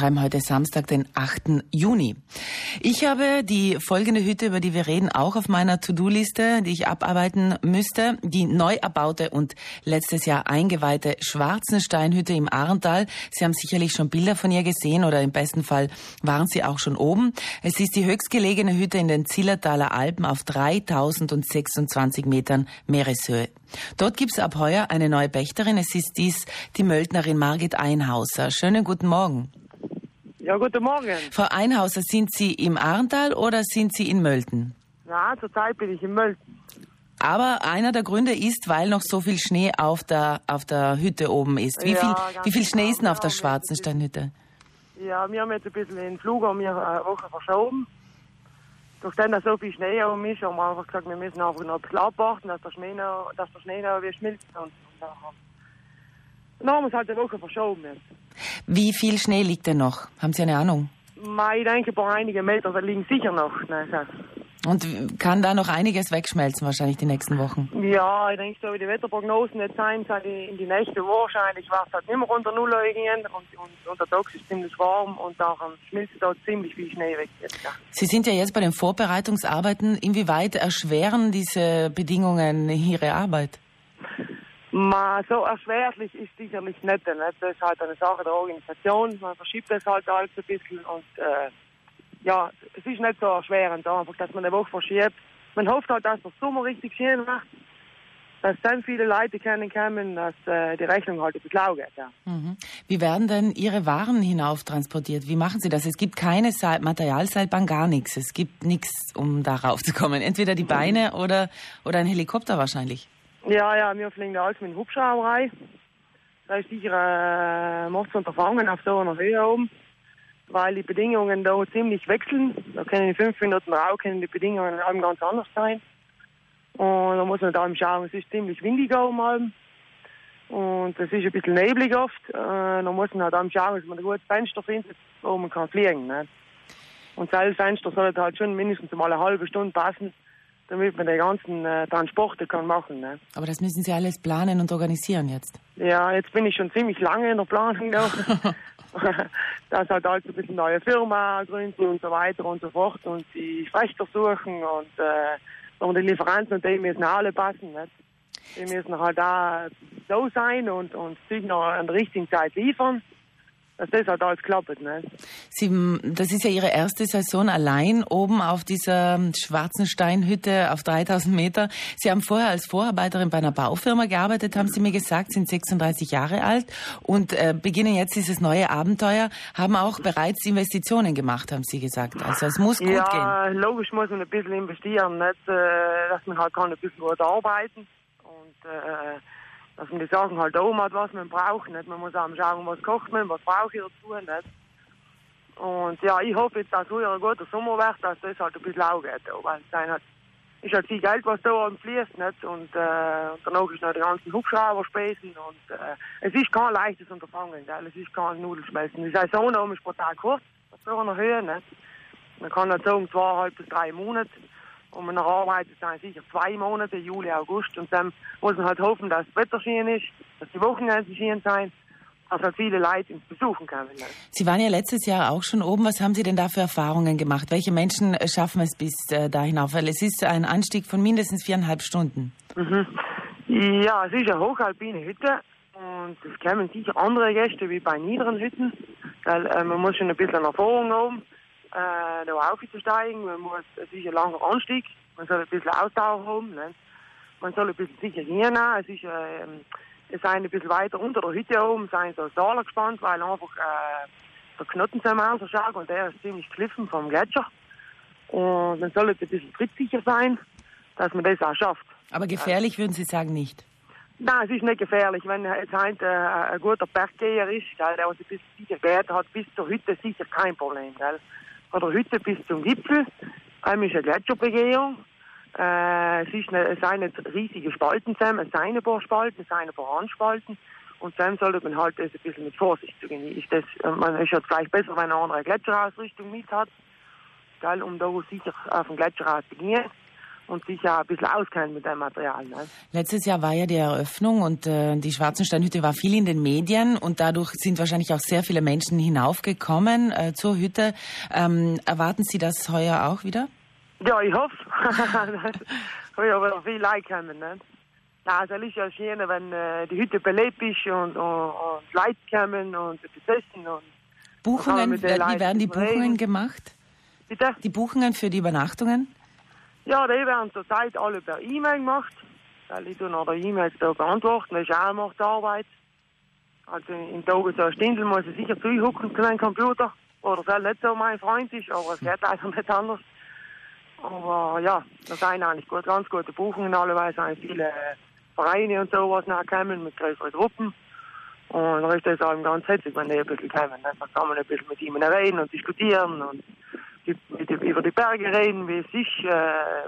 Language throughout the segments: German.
schreiben heute Samstag, den 8. Juni. Ich habe die folgende Hütte, über die wir reden, auch auf meiner To-Do-Liste, die ich abarbeiten müsste. Die neu erbaute und letztes Jahr eingeweihte Schwarzensteinhütte im Ahrental. Sie haben sicherlich schon Bilder von ihr gesehen oder im besten Fall waren Sie auch schon oben. Es ist die höchstgelegene Hütte in den Zillertaler Alpen auf 3026 Metern Meereshöhe. Dort gibt es ab heuer eine neue Pächterin. Es ist dies die Möldnerin Margit Einhauser. Schönen guten Morgen. Ja, guten Morgen. Frau Einhauser, sind Sie im Arntal oder sind Sie in Mölten? Ja, zurzeit bin ich in Mölten. Aber einer der Gründe ist, weil noch so viel Schnee auf der, auf der Hütte oben ist. Wie, Ja, viel, wie viel Schnee genau. ist denn auf der wir- Schwarzensteinhütte? Ja, wir haben jetzt ein bisschen den Flug um eine Woche verschoben. Durch den, dass so viel Schnee um ist, haben wir einfach gesagt, wir müssen einfach noch ein bisschen abwarten, dass der Schnee noch, dass der Schnee noch wieder schmilzt. Und, und dann, dann haben wir es halt eine Woche verschoben jetzt. Wie viel Schnee liegt denn noch? Haben Sie eine Ahnung? Ich denke, paar einige Meter da liegen sicher noch. Ne. Und kann da noch einiges wegschmelzen wahrscheinlich die nächsten Wochen? Ja, ich denke, so wie die Wetterprognosen jetzt sein, sind in die nächste wahrscheinlich wird es halt nicht mehr unter Null gehen und, und, und der Tag ist ziemlich warm und daran schmilzt da ziemlich viel Schnee weg jetzt. Ja. Sie sind ja jetzt bei den Vorbereitungsarbeiten. Inwieweit erschweren diese Bedingungen Ihre Arbeit? Ma, so erschwerlich ist sicherlich nicht. nicht. Das ist halt eine Sache der Organisation. Man verschiebt das halt alles ein bisschen und äh, ja, es ist nicht so erschwerend, einfach, dass man eine Woche verschiebt. Man hofft halt, dass der Sommer richtig schön wird, dass dann viele Leute kennenkommen, dass äh, die Rechnung halt ein bisschen lau geht. Ja. Mhm. Wie werden denn Ihre Waren hinauf transportiert? Wie machen Sie das? Es gibt keine Seil Materialseilbahn, gar nichts. Es gibt nichts, um da raufzukommen. Entweder die Beine oder, oder ein Helikopter wahrscheinlich. Ja, ja, wir fliegen da alles mit dem Hubschrauber rein. Das ist sicher äh, Mordsunterfangen auf so einer Höhe oben, weil die Bedingungen da ziemlich wechseln. Da können in fünf Minuten Rau können die Bedingungen allem ganz anders sein. Und da muss man da schauen, es ist ziemlich windig oben allem. Und es ist ein bisschen neblig oft. Äh, da muss man halt eben schauen, dass man ein gutes Fenster findet, wo man kann fliegen. Ne? Und das Fenster sollte halt schon mindestens mal eine halbe Stunde passen, damit man die ganzen äh, Transporte kann machen. Ne? Aber das müssen Sie alles planen und organisieren jetzt. Ja, jetzt bin ich schon ziemlich lange in der Planung noch. das hat halt ein bisschen neue Firma gründen und so weiter und so fort und die Sprecher suchen und, äh, und die Lieferanten und die müssen alle passen. Nicht? Die müssen halt da so sein und, und sich noch an der richtigen Zeit liefern, dass das halt alles klappt. Nicht? Sie, das ist ja Ihre erste Saison allein oben auf dieser schwarzen Steinhütte auf 3000 Meter. Sie haben vorher als Vorarbeiterin bei einer Baufirma gearbeitet, haben Sie mir gesagt, sind 36 Jahre alt und äh, beginnen jetzt dieses neue Abenteuer, haben auch bereits Investitionen gemacht, haben Sie gesagt. Also es muss gut gehen. Ja, logisch muss man ein bisschen investieren, nicht, äh, dass man halt kann ein bisschen gut arbeiten und äh, dass man die Sachen halt oben hat, was man braucht. Nicht? Man muss auch schauen, was kocht man, was brauche ich dazu. Nicht? Und ja, ich hoffe jetzt, dass heuer ein guter Sommer wird, dass das halt ein bisschen lau geht. auch, Weil es ist halt viel Geld, was da oben fließt. Nicht? Und, äh, und danach ist noch die ganzen Hubschrauberspesen. Und äh, es ist kein leichtes Unterfangen. Gell? Es ist kein Nudelschmelzen. Die Saison oben ist brutal kurz, auf so einer Höhe. Nicht? Man kann nicht sagen, zweieinhalb bis drei Monate. Und man arbeitet dann sicher zwei Monate, Juli, August. Und dann muss man halt hoffen, dass das Wetter schön ist, dass die Wochenende schön sein, dass halt viele Leute Besuchen ne? Sie waren ja letztes Jahr auch schon oben. Was haben Sie denn da für Erfahrungen gemacht? Welche Menschen schaffen es bis äh, da hinauf? Weil es ist ein Anstieg von mindestens viereinhalb Stunden. Mhm. Ja, es ist eine hochalpine Hütte. Und es kommen sicher andere Gäste wie bei niederen Hütten. Weil äh, man muss schon ein bisschen Erfahrung haben, äh, da aufzusteigen. Man muss, es ist ein langer Anstieg. Man soll ein bisschen Ausdauer haben. Ne? Man soll ein bisschen sicher gehen. Es ist, äh, es sind ein bisschen weiter unter der Hütte oben, sind so Säulen gespannt, weil einfach äh, der Knoten ausschaut und der ist ziemlich kliffen vom Gletscher. Und man soll ein bisschen trittsicher sein, dass man das auch schafft. Aber gefährlich würden Sie sagen nicht. Nein, es ist nicht gefährlich. Wenn jetzt ein, äh, ein guter Berggeher ist, gell, der sich bis sicher geht, hat bis zur Hütte sicher kein Problem. Gell. Von der Hütte bis zum Gipfel, ähm, ist eine Gletscherbegehung. Äh, es, ist eine, es sind riesige Spalten zusammen, es sind ein paar Spalten, es sind ein paar Handspalten. Und dann sollte man halt das ein bisschen mit Vorsicht zu genießen. Das, äh, man ist ja vielleicht besser, wenn eine andere Gletscherausrüstung mit hat, gell, um da sicher auf den Gletscher rauszugehen. Und sich ja ein bisschen auskennen mit dem Material. Ne? Letztes Jahr war ja die Eröffnung und äh, die Schwarzensteinhütte war viel in den Medien und dadurch sind wahrscheinlich auch sehr viele Menschen hinaufgekommen äh, zur Hütte. Ähm, erwarten Sie das heuer auch wieder? Ja, ich hoffe. heuer wird viel Leute kommen. Ne? Ja, es ist ja schön, wenn äh, die Hütte belebt ist und, und, und Leute kommen und besetzen. Und Buchungen, wie werden die Buchungen gemacht? Bitte? Die Buchungen für die Übernachtungen? Ja, die werden zurzeit alle per E-Mail gemacht. Weil ich noch die E-Mails da beantworten, weil ich auch mache die Arbeit. Also in Tagen so eine Stindel muss ich sicher zuhucken zu einem Computer. Oder es nicht so mein Freund ist, aber es geht einfach nicht anders. Aber ja, das sind eigentlich gut, ganz gute Buchungen. Normalerweise sind viele Vereine und sowas nachkommen mit größeren Gruppen. Und dann ist das eben ganz hetzig, wenn die ein bisschen kommen. Dann kann man ein bisschen mit ihnen reden und diskutieren und über die Berge reden, wie es ist, äh,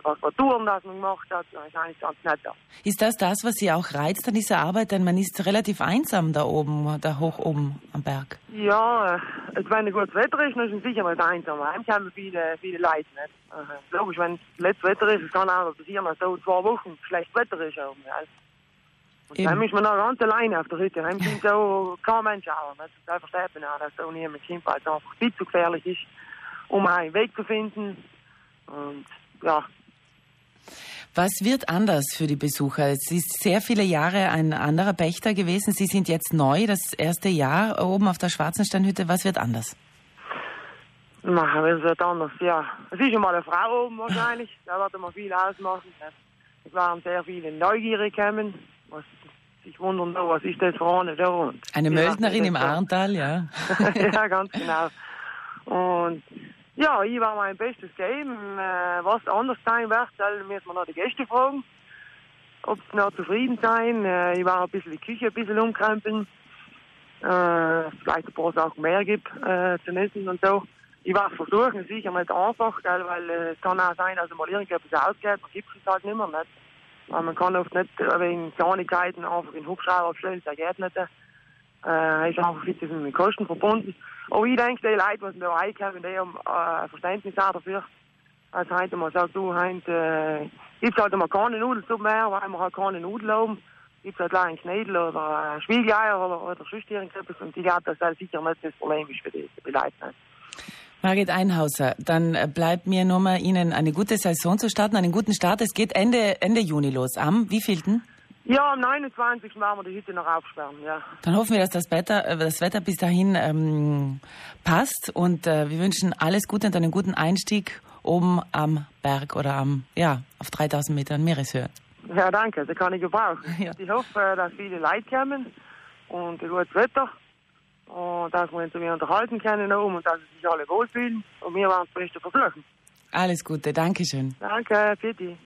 was für Touren das man gemacht hat. Das ist eigentlich ganz nett. Ja. Ist das das, was Sie auch reizt an dieser Arbeit? Denn man ist relativ einsam da oben, da hoch oben am Berg. Ja, äh, wenn ein gutes Wetter ist, dann ist man sicher mal einsam. Heim kommen viele, viele Leute nicht. Äh, logisch, wenn letztes Wetter ist, es kann auch passieren, dass so zwei Wochen schlecht Wetter ist. Auch, ja. Und Eben. dann ist man noch ganz alleine auf der Hütte. Heim sind so kein Mensch auch. Das versteht man auch, dass so niemand es einfach viel zu gefährlich ist um einen Weg zu finden. Und ja. Was wird anders für die Besucher? Es ist sehr viele Jahre ein anderer Pächter gewesen. Sie sind jetzt neu, das erste Jahr oben auf der Schwarzensteinhütte. Was wird anders? Na, es wird anders, ja. Es ist schon mal eine Frau oben wahrscheinlich. Da wird man viel ausmachen. Es waren sehr viele neugierig gekommen, was sich wundern, was ist das eine da? Und eine Möldnerin im Arntal, ja. ja, ganz genau. Und ja, ich war mein Bestes geben. Äh, was anders sein wird, müssen wir noch die Gäste fragen, ob sie noch zufrieden sein. Äh, ich war ein bisschen die Küche ein bisschen umkrempeln. Äh, vielleicht ein paar Sachen mehr gibt zu essen und so. Ich werde versuchen, sicher nicht einfach, weil es kann auch sein, dass mal irgendetwas ausgeht, man gibt es halt nicht mehr. Nicht. Weil man kann oft nicht wegen Kleinigkeiten einfach in den Hubschrauber stellen, das geht nicht. Äh, ist einfach ein bisschen mit Kosten verbunden. Aber ich denke, die Leute, die da reinkommen, die haben äh, Verständnis auch dafür. Also heute mal sagt, du, heute äh, gibt es halt mal keine Nudelsuppe mehr, weil wir halt keine Nudeln haben. Gibt es halt ein Knädel oder äh, Spiegeleier oder, oder sonst. Und ich glaube, dass das sicher nicht das Problem ist für die, die Leute. Margit Einhauser, dann bleibt mir nur mal Ihnen eine gute Saison zu starten, einen guten Start. Es geht Ende, Ende Juni los. Am wievielten? Ja, am 29. werden wir die Hütte noch aufsperren, ja. Dann hoffen wir, dass das Wetter, äh, das Wetter bis dahin ähm, passt und äh, wir wünschen alles Gute und einen guten Einstieg oben am Berg oder am, ja, auf 3000 Metern Meereshöhe. Ja, danke, das kann ich gebrauchen. Ja. Ich hoffe, dass viele Leute kommen und ein gutes Wetter und dass wir uns unterhalten können oben und dass sie sich alle wohlfühlen und wir werden das Beste versuchen. Alles Gute, Dankeschön. Danke, für dich.